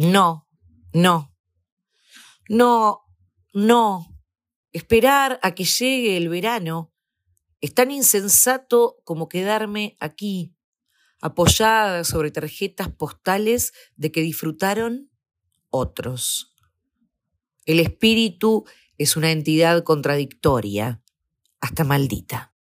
No, no. No, no. Esperar a que llegue el verano es tan insensato como quedarme aquí, apoyada sobre tarjetas postales de que disfrutaron otros. El espíritu es una entidad contradictoria, hasta maldita.